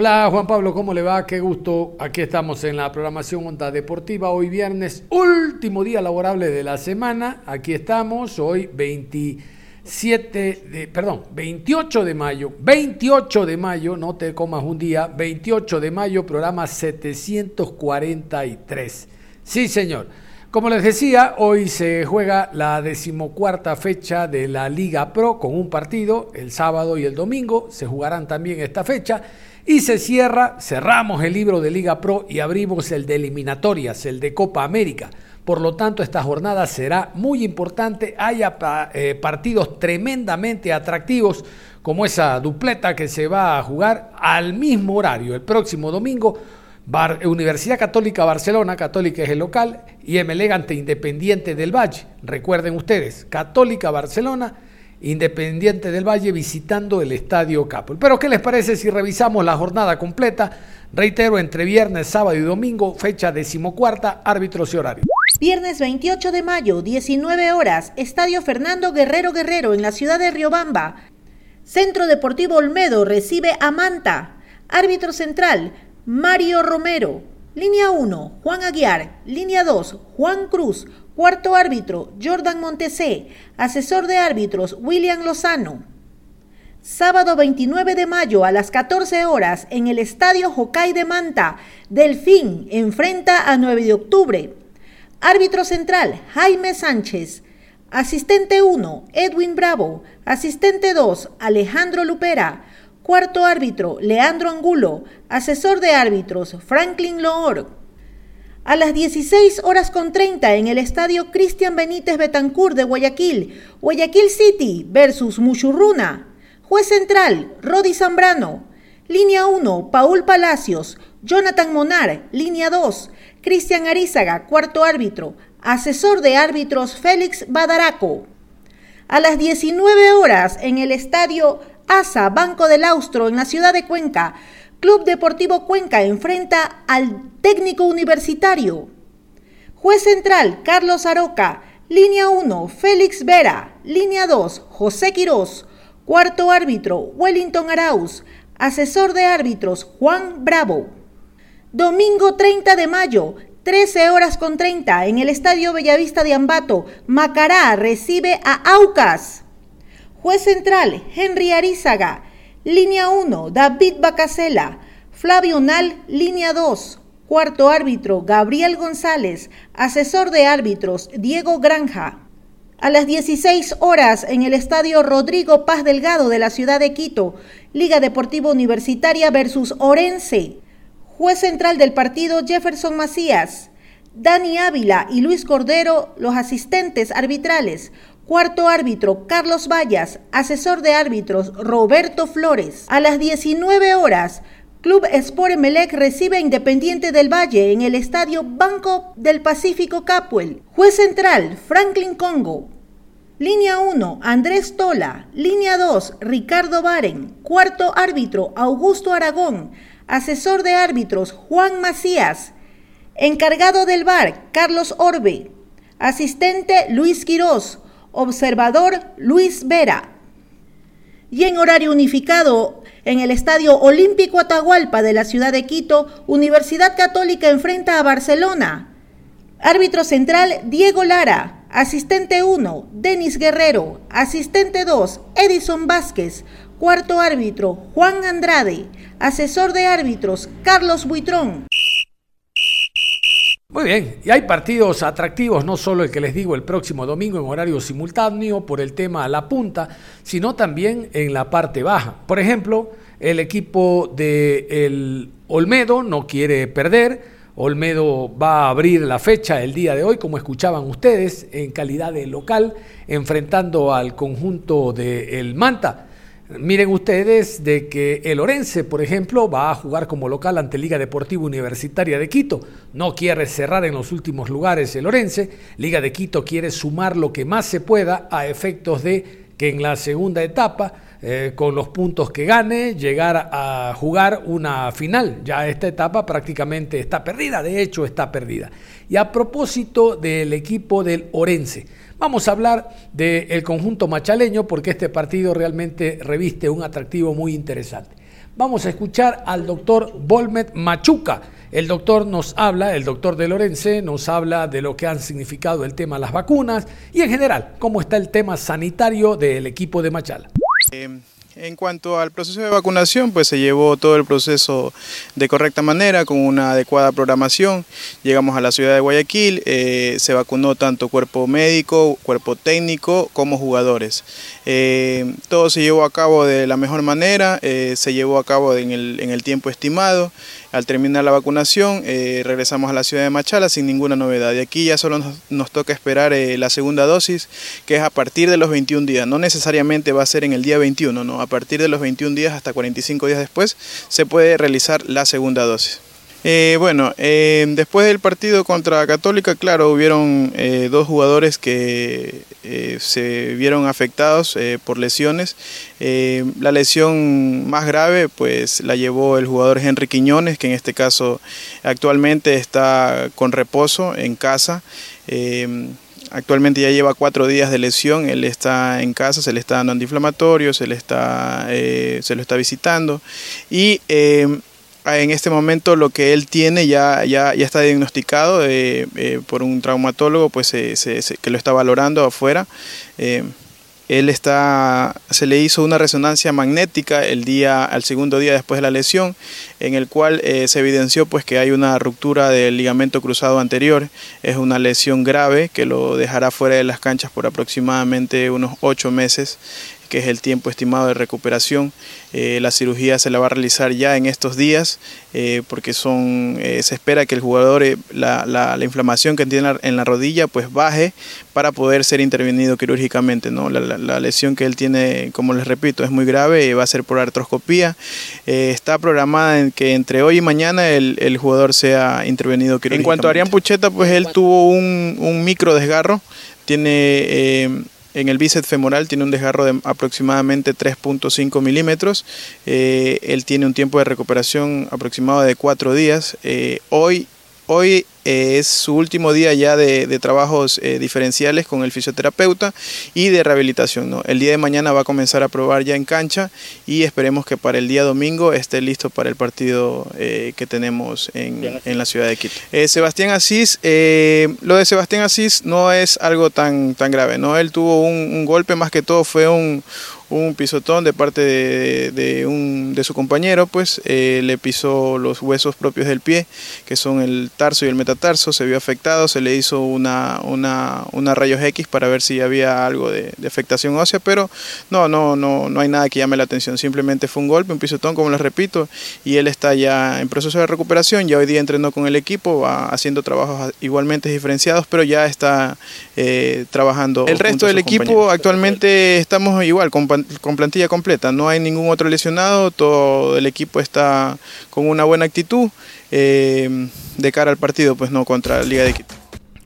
Hola Juan Pablo, ¿cómo le va? Qué gusto. Aquí estamos en la programación Onda Deportiva. Hoy viernes, último día laborable de la semana. Aquí estamos, hoy 27 de, perdón, 28 de mayo. 28 de mayo, no te comas un día. 28 de mayo, programa 743. Sí, señor. Como les decía, hoy se juega la decimocuarta fecha de la Liga Pro con un partido el sábado y el domingo. Se jugarán también esta fecha. Y se cierra, cerramos el libro de Liga Pro y abrimos el de eliminatorias, el de Copa América. Por lo tanto, esta jornada será muy importante. Haya pa- eh, partidos tremendamente atractivos, como esa dupleta que se va a jugar al mismo horario, el próximo domingo. Universidad Católica Barcelona, Católica es el local, y MLE ante Independiente del Valle. Recuerden ustedes, Católica Barcelona, Independiente del Valle visitando el Estadio Capol. Pero ¿qué les parece si revisamos la jornada completa? Reitero, entre viernes, sábado y domingo, fecha decimocuarta, árbitros y horario. Viernes 28 de mayo, 19 horas, Estadio Fernando Guerrero Guerrero en la ciudad de Riobamba. Centro Deportivo Olmedo recibe a Manta. Árbitro central, Mario Romero. Línea 1, Juan Aguiar. Línea 2, Juan Cruz. Cuarto árbitro, Jordan Montesé. Asesor de árbitros, William Lozano. Sábado 29 de mayo a las 14 horas en el Estadio Jocay de Manta, Delfín enfrenta a 9 de octubre. Árbitro central, Jaime Sánchez. Asistente 1, Edwin Bravo. Asistente 2, Alejandro Lupera. Cuarto árbitro, Leandro Angulo. Asesor de árbitros, Franklin Loor. A las 16 horas con 30 en el estadio Cristian Benítez Betancourt de Guayaquil, Guayaquil City versus Muchurruna. Juez central, Rodi Zambrano. Línea 1, Paul Palacios. Jonathan Monar, línea 2. Cristian Arizaga, cuarto árbitro. Asesor de árbitros, Félix Badaraco. A las 19 horas en el estadio ASA Banco del Austro en la ciudad de Cuenca, Club Deportivo Cuenca enfrenta al técnico universitario. Juez central, Carlos Aroca. Línea 1, Félix Vera. Línea 2, José Quirós. Cuarto árbitro, Wellington Arauz. Asesor de árbitros, Juan Bravo. Domingo 30 de mayo, 13 horas con 30, en el Estadio Bellavista de Ambato, Macará recibe a Aucas. Juez central, Henry Arizaga. Línea 1, David Bacasela. Flavio Nal, línea 2. Cuarto árbitro, Gabriel González. Asesor de árbitros, Diego Granja. A las 16 horas en el estadio Rodrigo Paz Delgado de la ciudad de Quito, Liga Deportiva Universitaria versus Orense. Juez central del partido Jefferson Macías. Dani Ávila y Luis Cordero, los asistentes arbitrales. Cuarto árbitro, Carlos Vallas. Asesor de árbitros, Roberto Flores. A las 19 horas, Club Sport Emelec recibe a Independiente del Valle en el estadio Banco del Pacífico Capuel. Juez central, Franklin Congo. Línea 1, Andrés Tola. Línea 2, Ricardo Baren. Cuarto árbitro, Augusto Aragón. Asesor de árbitros, Juan Macías. Encargado del bar, Carlos Orbe. Asistente, Luis Quirós. Observador, Luis Vera. Y en horario unificado, en el Estadio Olímpico Atahualpa de la ciudad de Quito, Universidad Católica enfrenta a Barcelona. Árbitro central, Diego Lara. Asistente 1, Denis Guerrero. Asistente 2, Edison Vázquez. Cuarto árbitro, Juan Andrade. Asesor de árbitros, Carlos Buitrón. Muy bien, y hay partidos atractivos, no solo el que les digo el próximo domingo en horario simultáneo por el tema a la punta, sino también en la parte baja. Por ejemplo, el equipo de el Olmedo no quiere perder, Olmedo va a abrir la fecha el día de hoy, como escuchaban ustedes, en calidad de local, enfrentando al conjunto de El Manta. Miren ustedes de que el Orense, por ejemplo, va a jugar como local ante Liga Deportiva Universitaria de Quito. No quiere cerrar en los últimos lugares el Orense. Liga de Quito quiere sumar lo que más se pueda a efectos de que en la segunda etapa eh, con los puntos que gane, llegar a jugar una final. Ya esta etapa prácticamente está perdida, de hecho está perdida. Y a propósito del equipo del Orense, vamos a hablar del conjunto machaleño porque este partido realmente reviste un atractivo muy interesante. Vamos a escuchar al doctor Volmet Machuca. El doctor nos habla, el doctor de Lorense nos habla de lo que han significado el tema de las vacunas y en general cómo está el tema sanitario del equipo de Machala. Em, en cuanto al proceso de vacunación, pues se llevó todo el proceso de correcta manera, con una adecuada programación. Llegamos a la ciudad de Guayaquil, eh, se vacunó tanto cuerpo médico, cuerpo técnico como jugadores. Eh, todo se llevó a cabo de la mejor manera, eh, se llevó a cabo en el, en el tiempo estimado. Al terminar la vacunación, eh, regresamos a la ciudad de Machala sin ninguna novedad. Y aquí ya solo nos, toca esperar eh, la segunda dosis, que es a partir de los 21 días. No necesariamente va a ser en el día 21, no. A partir de los 21 días hasta 45 días después se puede realizar la segunda dosis. Eh, bueno, eh, después del partido contra Católica, claro, hubieron eh, dos jugadores que se vieron afectados por lesiones. la lesión más grave, pues la llevó el jugador Henry Quiñones, que en este caso actualmente está con reposo en casa. Actualmente ya lleva cuatro días de lesión, él está en casa, se le está dando antiinflamatorio, se le está, se lo está visitando y en este momento lo que él tiene ya, ya, ya está diagnosticado eh, eh, por un traumatólogo pues, que lo está valorando afuera. Eh, él está, se le hizo una resonancia magnética el día, al segundo día después de la lesión, en el cual se evidenció pues que hay una ruptura del ligamento cruzado anterior. Es una lesión grave que lo dejará fuera de las canchas por aproximadamente unos ocho meses que es el tiempo estimado de recuperación. Eh, la cirugía se la va a realizar ya en estos días eh, porque son, eh, se espera que el jugador, la, la, la, inflamación que tiene en la rodilla pues baje para poder ser intervenido quirúrgicamente. ¿no? La, la lesión que él tiene, como les repito, es muy grave, y va a ser por artroscopía. está programada en que entre hoy y mañana el, el jugador sea intervenido quirúrgicamente. En cuanto a Arián Pucheta, pues él tuvo un, un micro desgarro, tiene en el bíceps femoral tiene un desgarro de aproximadamente 3.5 milímetros. Eh, él tiene un tiempo de recuperación aproximado de 4 días. Eh, hoy, hoy es su último día ya de, trabajos eh, diferenciales con el fisioterapeuta y de rehabilitación. ¿no? El día de mañana va a comenzar a probar ya en cancha y esperemos que para el día domingo esté listo para el partido eh, que tenemos en, la ciudad de Quito. Eh, Sebastián Asís, lo de Sebastián Asís no es algo tan, tan grave, ¿no? él tuvo un golpe, más que todo fue un, un pisotón de parte de, un, de su compañero, pues eh, le pisó los huesos propios del pie, que son el tarso y el metatarso, se vio afectado, se le hizo una, una, una rayos X para ver si había algo de, afectación ósea, pero no, no, no, no hay nada que llame la atención, simplemente fue un golpe, un pisotón, como les repito, y él está ya en proceso de recuperación, ya hoy día entrenó con el equipo, va haciendo trabajos igualmente diferenciados, pero ya está eh, trabajando. El resto del equipo actualmente estamos igual, con con plantilla completa, no hay ningún otro lesionado, todo el equipo está con una buena actitud eh, de cara al partido, pues no contra Liga de Quito.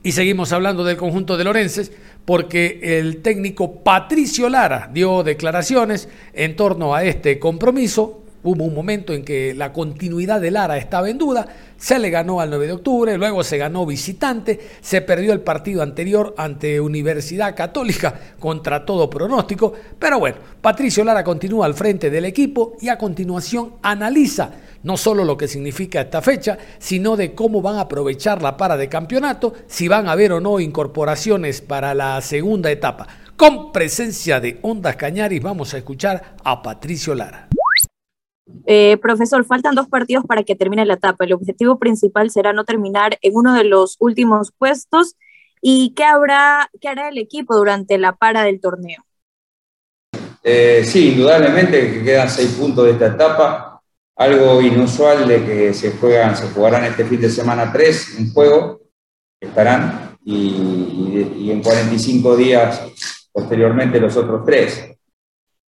Y seguimos hablando del conjunto de Lorenses porque el técnico Patricio Lara dio declaraciones en torno a este compromiso Hubo un momento en que la continuidad de Lara estaba en duda, se le ganó al 9 de octubre, luego se ganó visitante, se perdió el partido anterior ante Universidad Católica contra todo pronóstico, pero bueno, Patricio Lara continúa al frente del equipo y a continuación analiza no solo lo que significa esta fecha, sino de cómo van a aprovechar la para de campeonato, si van a haber o no incorporaciones para la segunda etapa. Con presencia de Ondas Cañaris vamos a escuchar a Patricio Lara. Eh, profesor, faltan dos partidos para que termine la etapa. El objetivo principal será no terminar en uno de los últimos puestos. ¿Y qué, habrá, qué hará el equipo durante la para del torneo? Eh, sí, indudablemente que quedan seis puntos de esta etapa. algo inusual de que se juegan, se jugarán este fin de semana tres, un juego, estarán, y, y en 45 días posteriormente los otros tres,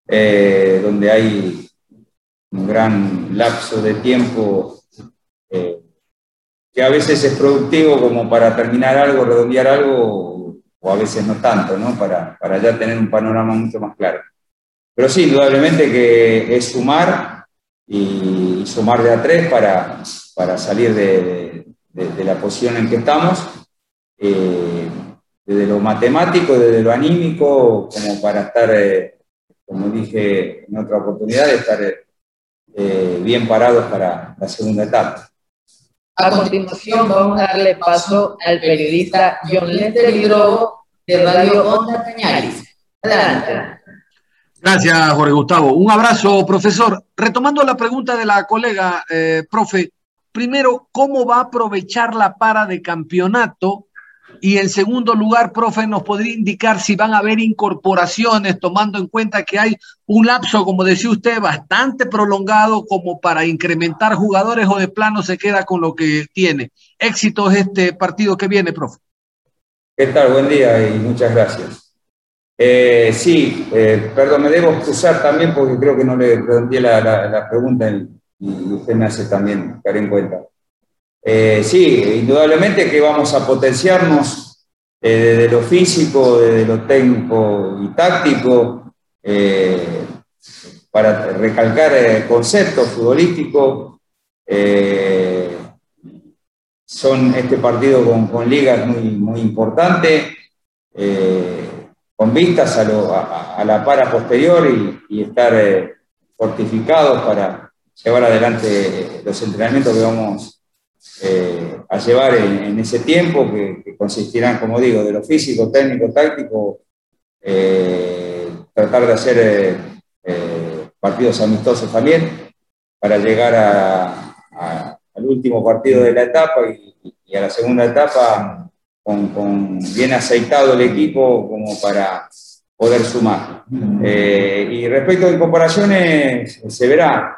eh, donde hay un gran lapso de tiempo eh, que a veces es productivo como para terminar algo, redondear algo, o a veces no tanto, ¿no? Para, para ya tener un panorama mucho más claro. Pero sí, indudablemente que es sumar y, sumar de a tres para, para salir de, de, la posición en que estamos. Eh, desde lo matemático, desde lo anímico, como para estar, eh, como dije en otra oportunidad, estar eh, bien parados para la segunda etapa. A continuación vamos a darle paso al periodista John Lester Hidrobo de Radio Onda Cañaris. Adelante. Gracias, Jorge Gustavo. Un abrazo, profesor. Retomando la pregunta de la colega, eh, profe, primero, ¿cómo va a aprovechar la para de campeonato y en segundo lugar, profe, nos podría indicar si van a haber incorporaciones, tomando en cuenta que hay un lapso, como decía usted, bastante prolongado como para incrementar jugadores o de plano se queda con lo que tiene. Éxito es este partido que viene, profe. ¿Qué tal? Buen día y muchas gracias. Eh, sí, eh, perdón, me debo excusar también porque creo que no le la, la, pregunta y, usted me hace también caer en cuenta. Eh, sí, indudablemente que vamos a potenciarnos eh, desde lo físico, desde lo técnico y táctico, eh, para recalcar conceptos futbolísticos. son este partido con, ligas muy, muy importante, con vistas a, la para posterior y, y estar fortificados para llevar adelante los entrenamientos que vamos eh, a llevar en, ese tiempo, que, consistirán, como digo, de lo físico, técnico, táctico, eh, tratar de hacer eh, partidos amistosos también, para llegar al último partido de la etapa y, a la segunda etapa con, bien aceitado el equipo como para poder sumar. y respecto de comparaciones, se verá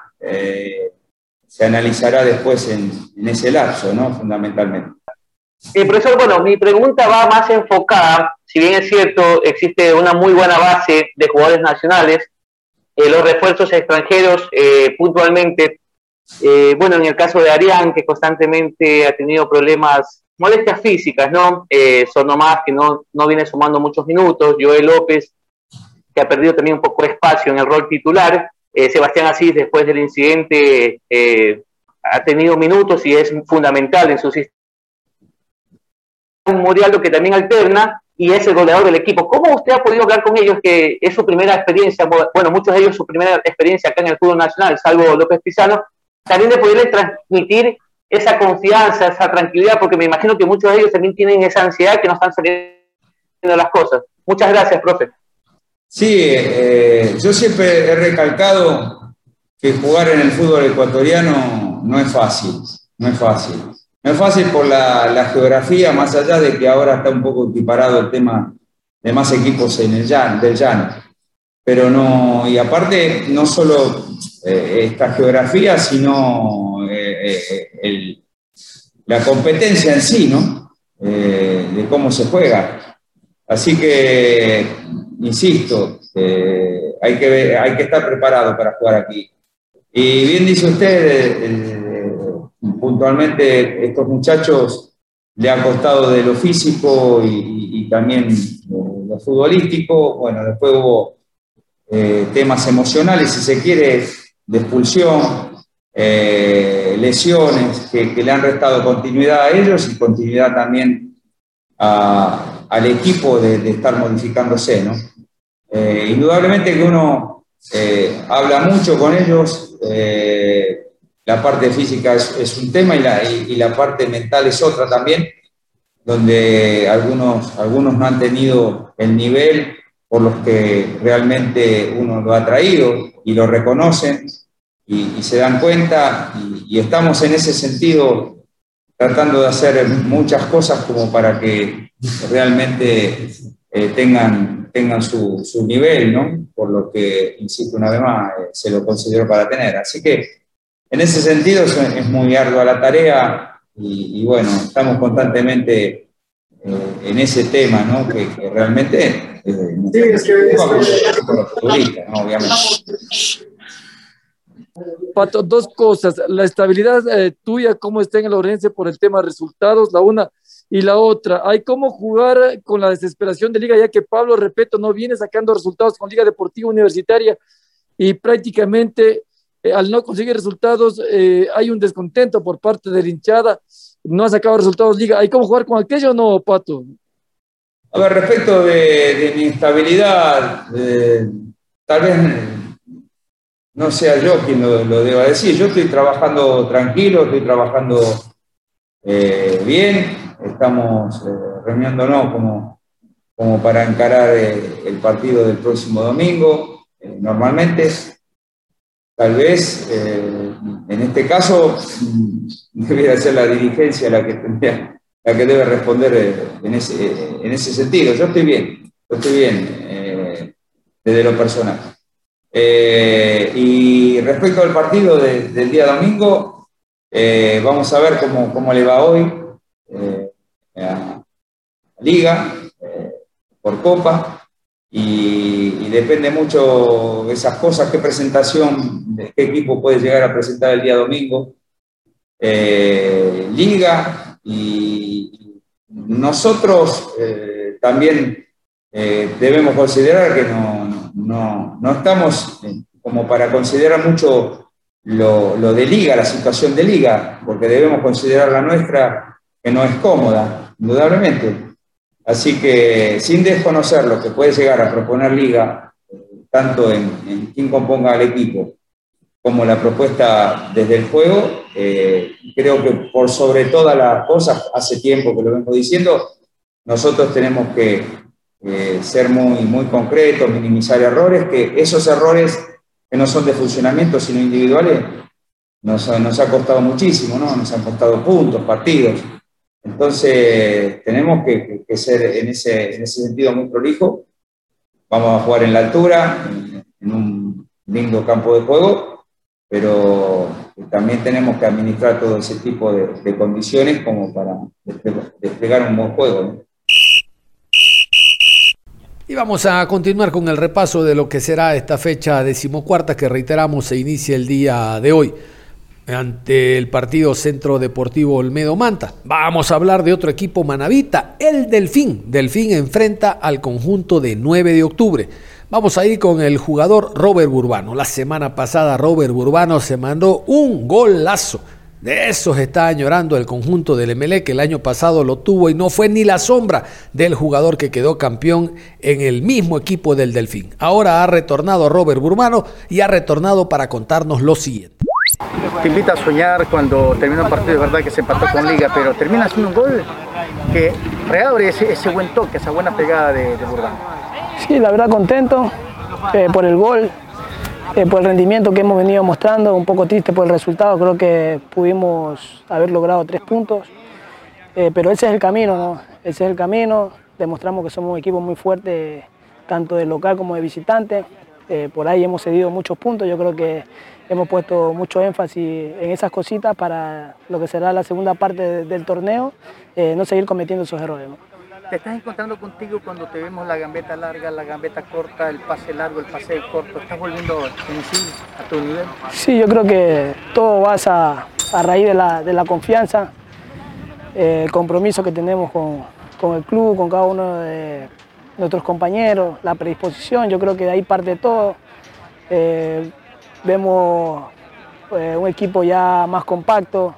se analizará después en, ese lapso, ¿no? Fundamentalmente. Eh, profesor, bueno, mi pregunta va más enfocada, si bien es cierto, existe una muy buena base de jugadores nacionales, eh, los refuerzos extranjeros eh, puntualmente, eh, bueno, en el caso de Arián, que constantemente ha tenido problemas, molestias físicas, ¿no? son nomás que no, no viene sumando muchos minutos, Joel López, que ha perdido también un poco de espacio en el rol titular, eh, Sebastián Asís, después del incidente, eh, ha tenido minutos y es fundamental en su sistema. Un Murialdo que también alterna y es el goleador del equipo. ¿Cómo usted ha podido hablar con ellos que es su primera experiencia, bueno, muchos de ellos su primera experiencia acá en el fútbol nacional, salvo López Pizano, también de poderle transmitir esa confianza, esa tranquilidad, porque me imagino que muchos de ellos también tienen esa ansiedad que no están saliendo las cosas. Muchas gracias, profe. Sí, eh, yo siempre he recalcado que jugar en el fútbol ecuatoriano no es fácil, no es fácil. No es fácil por la, geografía, más allá de que ahora está un poco equiparado el tema de más equipos en el llano, del llano. Pero no, y aparte, no solo eh, esta geografía, sino eh, la competencia en sí, ¿no? de cómo se juega. Así que insisto, eh, hay, que, hay que estar preparado para jugar aquí. Y bien dice usted, eh, puntualmente estos muchachos le ha costado de lo físico y, también lo futbolístico. Bueno, después hubo eh, temas emocionales, si se quiere, de expulsión, lesiones que, le han restado continuidad a ellos y continuidad también al equipo de, de estar modificándose, ¿no? Eh, indudablemente que uno eh, habla mucho con ellos, eh, la parte física es, un tema y la, y, la, parte mental es otra también, donde algunos, algunos no han tenido el nivel por los que realmente uno lo ha traído y lo reconocen y, se dan cuenta y, estamos en ese sentido tratando de hacer muchas cosas como para que realmente tengan tengan su, su, nivel, ¿no? Por lo que, insisto una vez más, eh, se lo considero para tener. Así que en ese sentido es, es muy ardua la tarea y, y bueno, estamos constantemente eh, en ese tema, ¿no? Que, que realmente eh, Sí, es que- por los futbolistas, ¿no? Obviamente. Pato, dos cosas. La estabilidad eh, tuya, cómo está en la urgencia por el tema de resultados, la una. Y la otra, hay cómo jugar con la desesperación de Liga, ya que Pablo, repito, no viene sacando resultados con Liga Deportiva Universitaria y prácticamente eh, al no conseguir resultados eh, hay un descontento por parte de la hinchada. No ha sacado resultados Liga. ¿Hay cómo jugar con aquello o no, Pato? A ver, respecto de, de mi estabilidad, tal vez no sea yo quien lo, lo deba decir. Yo estoy trabajando tranquilo, estoy trabajando eh, bien, estamos eh, reuniéndonos como, como para encarar eh, el partido del próximo domingo. Eh, normalmente, tal vez, en este caso, debería ser la dirigencia la que tendría la que debe responder en ese, en ese sentido. Yo estoy bien, yo estoy bien desde lo personal. Eh, y respecto al partido de- del día domingo, eh, vamos a ver cómo, cómo le va hoy eh, a Liga por Copa. Y, depende mucho de esas cosas, qué presentación, qué equipo puede llegar a presentar el día domingo. Liga y nosotros también debemos considerar que no, no, no estamos eh, como para considerar mucho lo, lo de liga, la situación de liga, porque debemos considerar la nuestra que no es cómoda, indudablemente. Así que sin desconocer lo que puede llegar a proponer liga, eh, tanto en, en quién componga el equipo como la propuesta desde el juego, eh, creo que por sobre todas las cosas, hace tiempo que lo vengo diciendo, nosotros tenemos que eh, ser muy, muy concretos, minimizar errores, que esos errores que no son de funcionamiento, sino individuales, nos, nos ha costado muchísimo, ¿no? Nos han costado puntos, partidos. Entonces, tenemos que, que- ser en ese, en ese sentido muy prolijo. Vamos a jugar en la altura, en, en un lindo campo de juego, pero también tenemos que administrar todo ese tipo de, de condiciones como para desple- desplegar un buen juego. ¿no? Y vamos a continuar con el repaso de lo que será esta fecha decimocuarta que reiteramos se inicia el día de hoy ante el partido Centro Deportivo Olmedo Manta. Vamos a hablar de otro equipo manavita, el Delfín. Delfín enfrenta al conjunto de 9 de octubre. Vamos a ir con el jugador Robert Burbano. La semana pasada Robert Burbano se mandó un golazo. De esos está añorando el conjunto del MLE que el año pasado lo tuvo y no fue ni la sombra del jugador que quedó campeón en el mismo equipo del Delfín. Ahora ha retornado Robert Burbano y ha retornado para contarnos lo siguiente. te invita a soñar cuando termina un partido, es verdad que se empató con Liga, pero termina haciendo un gol que reabre ese, ese buen toque, esa buena pegada de, de Burbano. Sí, la verdad contento eh, por el gol, eh, por el rendimiento que hemos venido mostrando, un poco triste por el resultado, creo que pudimos haber logrado tres puntos, eh, pero ese es el camino, ¿no? Ese es el camino, demostramos que somos un equipo muy fuerte, tanto de local como de visitante, Eh, por ahí hemos cedido muchos puntos, yo creo que hemos puesto mucho énfasis en esas cositas para lo que será la segunda parte de- del torneo, no seguir cometiendo esos errores. ¿Te estás encontrando contigo cuando te vemos la gambeta larga, la gambeta corta, el pase largo, el pase corto? ¿Estás volviendo en sí a tu nivel? Sí, yo creo que todo va a, a raíz de la, de la confianza, eh, el compromiso que tenemos con, con el club, con cada uno de nuestros compañeros, la predisposición, yo creo que de ahí parte todo. Eh, vemos eh, un equipo ya más compacto,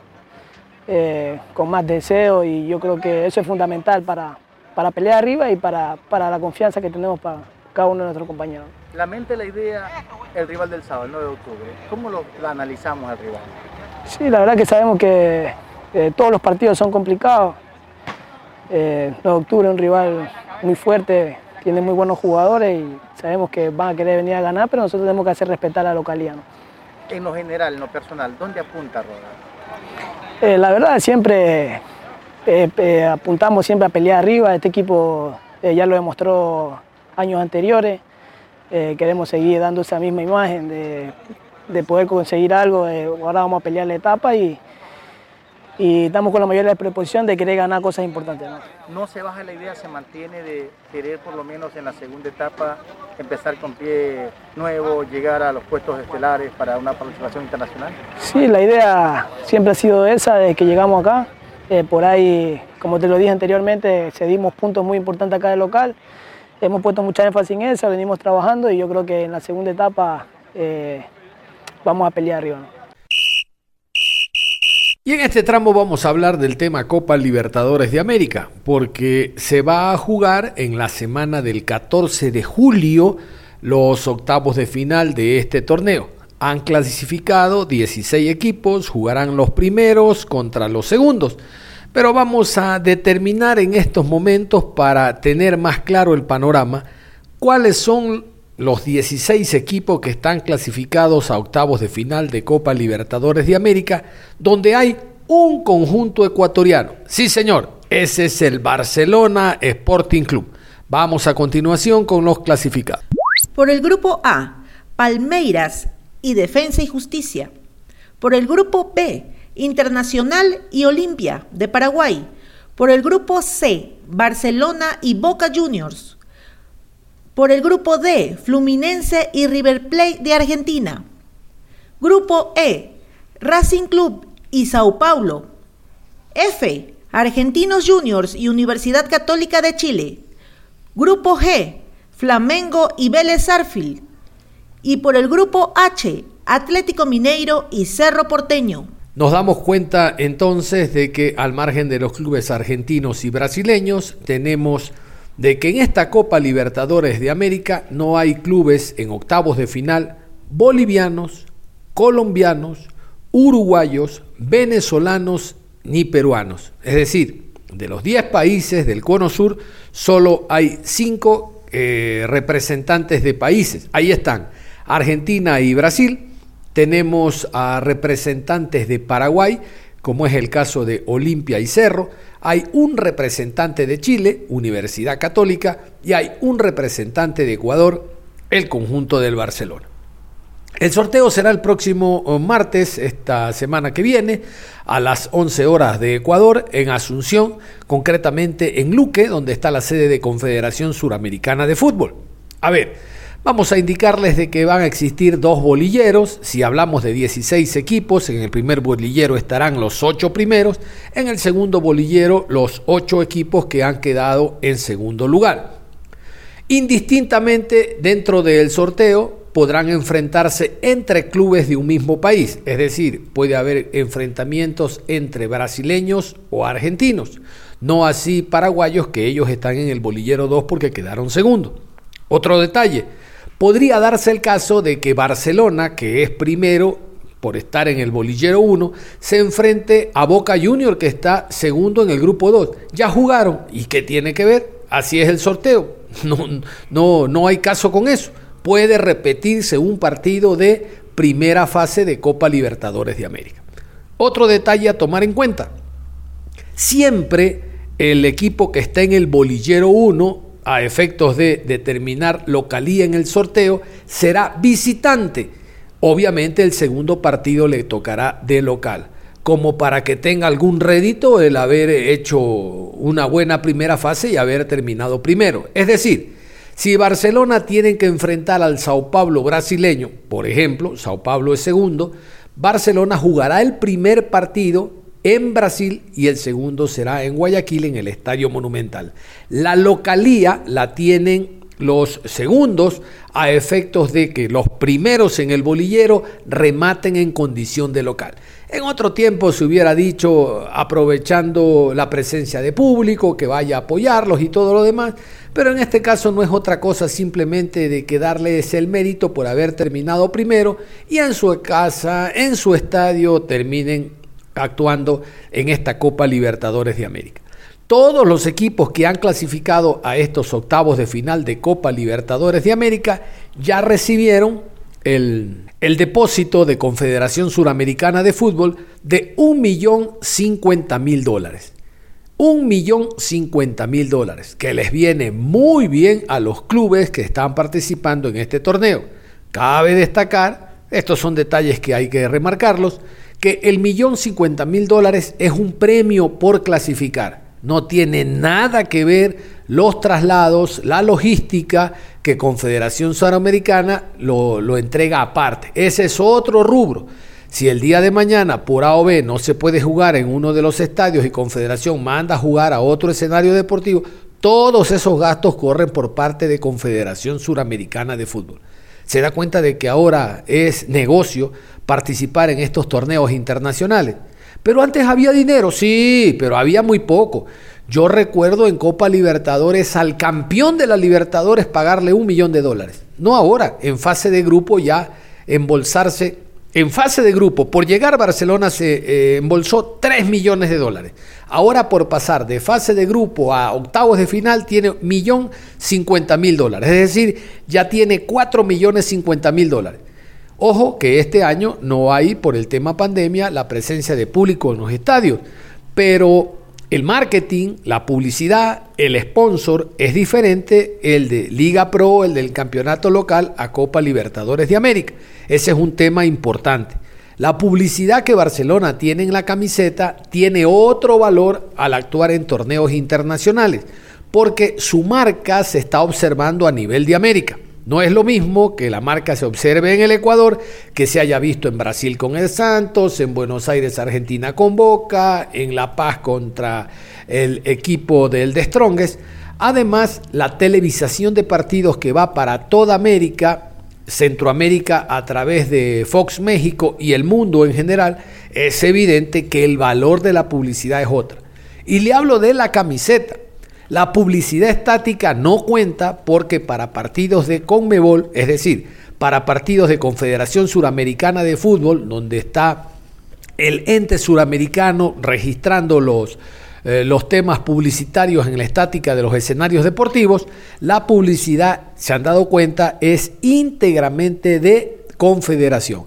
con más deseo y yo creo que eso es fundamental para, para pelear arriba y para, para la confianza que tenemos para cada uno de nuestros compañeros. La mente, la idea, el rival del sábado, el 9 de octubre. ¿Cómo lo, lo analizamos al rival? Sí, la verdad que sabemos que eh, todos los partidos son complicados. Eh, 9 de octubre es un rival muy fuerte, tiene muy buenos jugadores y sabemos que van a querer venir a ganar, pero nosotros tenemos que hacer respetar a la localidad. ¿no? En lo general, en lo personal, ¿dónde apunta Roda? Eh, la verdad siempre eh, eh, apuntamos siempre a pelear arriba, este equipo eh, ya lo demostró años anteriores, Eh, queremos seguir dando esa misma imagen de de poder conseguir algo. ahora vamos a pelear la etapa y, y estamos con la mayor predisposición de querer ganar cosas importantes. ¿no? No se baja la idea, se mantiene de querer por lo menos en la segunda etapa empezar con pie nuevo, llegar a los puestos estelares para una participación internacional. Sí, la idea siempre ha sido esa, desde que llegamos acá. Eh, por ahí, como te lo dije anteriormente, cedimos puntos muy importantes acá de local. Hemos puesto mucha énfasis en eso, venimos trabajando y yo creo que en la segunda etapa eh, vamos a pelear arriba. ¿no? Y en este tramo vamos a hablar del tema Copa Libertadores de América, porque se va a jugar en la semana del 14 de julio los octavos de final de este torneo. Han clasificado 16 equipos, jugarán los primeros contra los segundos. Pero vamos a determinar en estos momentos, para tener más claro el panorama, cuáles son los 16 equipos que están clasificados a octavos de final de Copa Libertadores de América, donde hay un conjunto ecuatoriano. Sí, señor, ese es el Barcelona Sporting Club. Vamos a continuación con los clasificados. Por el grupo A, Palmeiras y Defensa y Justicia. Por el grupo B, Internacional y Olimpia de Paraguay. Por el grupo C, Barcelona y Boca Juniors. Por el grupo D, Fluminense y River Plate de Argentina. Grupo E, Racing Club y Sao Paulo. F, Argentinos Juniors y Universidad Católica de Chile. Grupo G, Flamengo y Vélez Arfield. Y por el grupo H, Atlético Mineiro y Cerro Porteño. Nos damos cuenta entonces de que al margen de los clubes argentinos y brasileños, tenemos de que en esta Copa Libertadores de América no hay clubes en octavos de final bolivianos, colombianos, uruguayos, venezolanos ni peruanos. Es decir, de los 10 países del Cono Sur, solo hay 5 eh, representantes de países. Ahí están Argentina y Brasil. Tenemos a representantes de Paraguay, como es el caso de Olimpia y Cerro. Hay un representante de Chile, Universidad Católica, y hay un representante de Ecuador, el conjunto del Barcelona. El sorteo será el próximo martes, esta semana que viene, a las 11 horas de Ecuador, en Asunción, concretamente en Luque, donde está la sede de Confederación Suramericana de Fútbol. A ver, vamos a indicarles de que van a existir dos bolilleros. Si hablamos de 16 equipos, en el primer bolillero estarán los 8 primeros, en el segundo bolillero los 8 equipos que han quedado en segundo lugar. Indistintamente, dentro del sorteo, podrán enfrentarse entre clubes de un mismo país, es decir, puede haber enfrentamientos entre brasileños o argentinos, no así paraguayos que ellos están en el bolillero 2 porque quedaron segundo. Otro detalle, podría darse el caso de que Barcelona, que es primero por estar en el bolillero 1, se enfrente a Boca Junior que está segundo en el grupo 2. Ya jugaron, ¿y qué tiene que ver? Así es el sorteo. No, no, no hay caso con eso puede repetirse un partido de primera fase de Copa Libertadores de América. Otro detalle a tomar en cuenta. Siempre el equipo que está en el bolillero 1, a efectos de determinar localía en el sorteo, será visitante. Obviamente el segundo partido le tocará de local, como para que tenga algún rédito el haber hecho una buena primera fase y haber terminado primero. Es decir, si Barcelona tiene que enfrentar al Sao Paulo brasileño, por ejemplo, Sao Paulo es segundo, Barcelona jugará el primer partido en Brasil y el segundo será en Guayaquil en el Estadio Monumental. La localía la tienen los segundos a efectos de que los primeros en el bolillero rematen en condición de local. En otro tiempo se hubiera dicho, aprovechando la presencia de público, que vaya a apoyarlos y todo lo demás, pero en este caso no es otra cosa simplemente de que darles el mérito por haber terminado primero y en su casa, en su estadio, terminen actuando en esta Copa Libertadores de América. Todos los equipos que han clasificado a estos octavos de final de Copa Libertadores de América ya recibieron el, depósito de Confederación Suramericana de Fútbol de 1.050.000 dólares. Un millón cincuenta mil dólares, que les viene muy bien a los clubes que están participando en este torneo. Cabe destacar estos son detalles que hay que remarcarlos, que el millón cincuenta mil dólares es un premio por clasificar. No tiene nada que ver los traslados, la logística, que Confederación Sudamericana lo, lo entrega aparte. Ese es otro rubro. Si el día de mañana por A o B no se puede jugar en uno de los estadios y Confederación manda a jugar a otro escenario deportivo, todos esos gastos corren por parte de Confederación Suramericana de Fútbol. Se da cuenta de que ahora es negocio participar en estos torneos internacionales. Pero antes había dinero, sí, pero había muy poco. Yo recuerdo en Copa Libertadores al campeón de la Libertadores pagarle un millón de dólares. No ahora, en fase de grupo ya embolsarse en fase de grupo, por llegar Barcelona se eh, embolsó 3 millones de dólares. Ahora por pasar de fase de grupo a octavos de final tiene 1.050.000 dólares. Es decir, ya tiene 4 millones 50 mil dólares. Ojo que este año no hay, por el tema pandemia, la presencia de público en los estadios. Pero el marketing, la publicidad, el sponsor es diferente el de Liga Pro, el del campeonato local a Copa Libertadores de América. Ese es un tema importante. La publicidad que Barcelona tiene en la camiseta tiene otro valor al actuar en torneos internacionales, porque su marca se está observando a nivel de América. No es lo mismo que la marca se observe en el Ecuador, que se haya visto en Brasil con el Santos, en Buenos Aires, Argentina con Boca, en La Paz contra el equipo del De Strongest. Además, la televisación de partidos que va para toda América Centroamérica a través de Fox México y el mundo en general, es evidente que el valor de la publicidad es otra. Y le hablo de la camiseta. La publicidad estática no cuenta porque para partidos de Conmebol, es decir, para partidos de Confederación Suramericana de Fútbol, donde está el ente suramericano registrando los, eh, los temas publicitarios en la estática de los escenarios deportivos, la publicidad, se han dado cuenta, es íntegramente de confederación.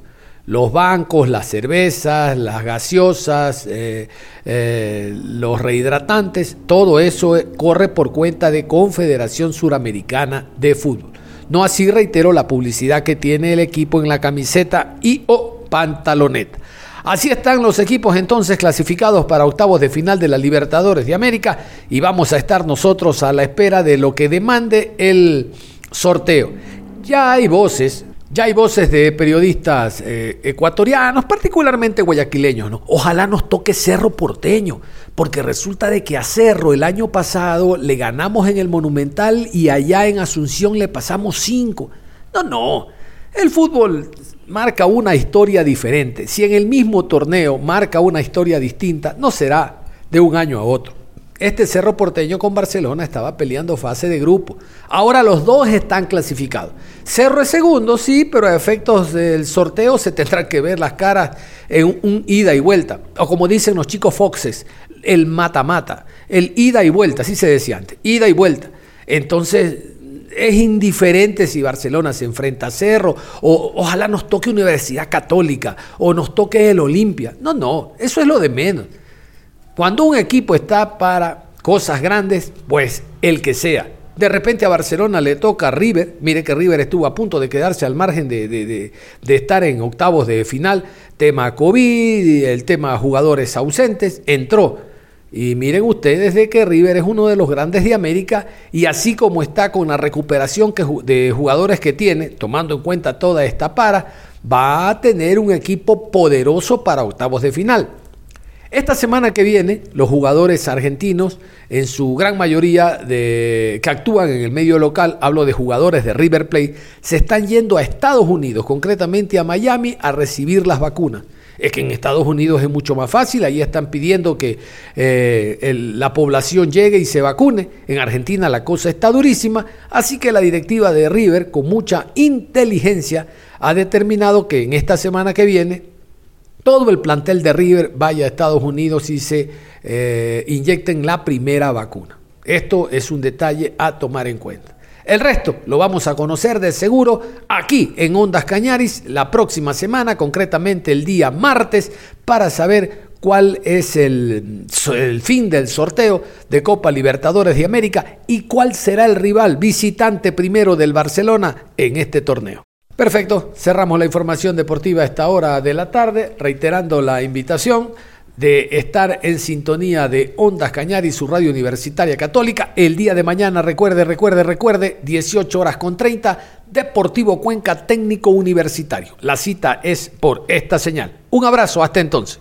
Los bancos, las cervezas, las gaseosas, eh, eh, los rehidratantes, todo eso corre por cuenta de Confederación Suramericana de Fútbol. No así reitero la publicidad que tiene el equipo en la camiseta y o pantaloneta. Así están los equipos entonces clasificados para octavos de final de la Libertadores de América y vamos a estar nosotros a la espera de lo que demande el sorteo. Ya hay voces, ya hay voces de periodistas eh, ecuatorianos, particularmente guayaquileños, ¿no? Ojalá nos toque Cerro Porteño, porque resulta de que a Cerro el año pasado le ganamos en el Monumental y allá en Asunción le pasamos cinco. No, no. El fútbol marca una historia diferente. Si en el mismo torneo marca una historia distinta, no será de un año a otro. Este Cerro Porteño con Barcelona estaba peleando fase de grupo. Ahora los dos están clasificados. Cerro es segundo, sí, pero a efectos del sorteo se tendrán que ver las caras en un ida y vuelta. O como dicen los chicos Foxes, el mata-mata. El ida y vuelta, así se decía antes. Ida y vuelta. Entonces, es indiferente si Barcelona se enfrenta a Cerro, o ojalá nos toque Universidad Católica, o nos toque el Olimpia. No, no, eso es lo de menos. Cuando un equipo está para cosas grandes, pues el que sea. De repente a Barcelona le toca a River, mire que River estuvo a punto de quedarse al margen de, de estar en octavos de final, tema COVID, el tema jugadores ausentes, entró y miren ustedes de que River es uno de los grandes de América y así como está con la recuperación que, de jugadores que tiene, tomando en cuenta toda esta para, va a tener un equipo poderoso para octavos de final. Esta semana que viene, los jugadores argentinos, en su gran mayoría de, que actúan en el medio local, hablo de jugadores de River Plate, se están yendo a Estados Unidos, concretamente a Miami, a recibir las vacunas. Es que en Estados Unidos es mucho más fácil, ahí están pidiendo que eh, la población llegue y se vacune, en Argentina la cosa está durísima, así que la directiva de River, con mucha inteligencia, ha determinado que en esta semana que viene todo el plantel de River vaya a Estados Unidos y se eh, inyecten la primera vacuna. Esto es un detalle a tomar en cuenta. El resto lo vamos a conocer de seguro aquí en Ondas Cañaris la próxima semana, concretamente el día martes, para saber cuál es el, fin del sorteo de Copa Libertadores de América y cuál será el rival visitante primero del Barcelona en este torneo. Perfecto, cerramos la información deportiva a esta hora de la tarde, reiterando la invitación de estar en sintonía de Ondas Cañari, su radio universitaria católica. El día de mañana, recuerde, recuerde, recuerde, 18 horas con 30, Deportivo Cuenca Técnico Universitario. La cita es por esta señal. Un abrazo, hasta entonces.